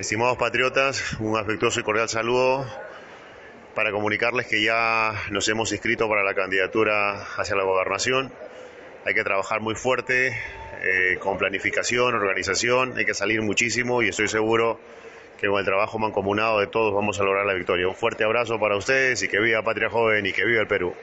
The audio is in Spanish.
Estimados patriotas, un afectuoso y cordial saludo para comunicarles que ya nos hemos inscrito para la candidatura hacia la gobernación. Hay que trabajar muy fuerte, eh, con planificación, organización, hay que salir muchísimo y estoy seguro que con el trabajo mancomunado de todos vamos a lograr la victoria. Un fuerte abrazo para ustedes y que viva Patria Joven y que viva el Perú.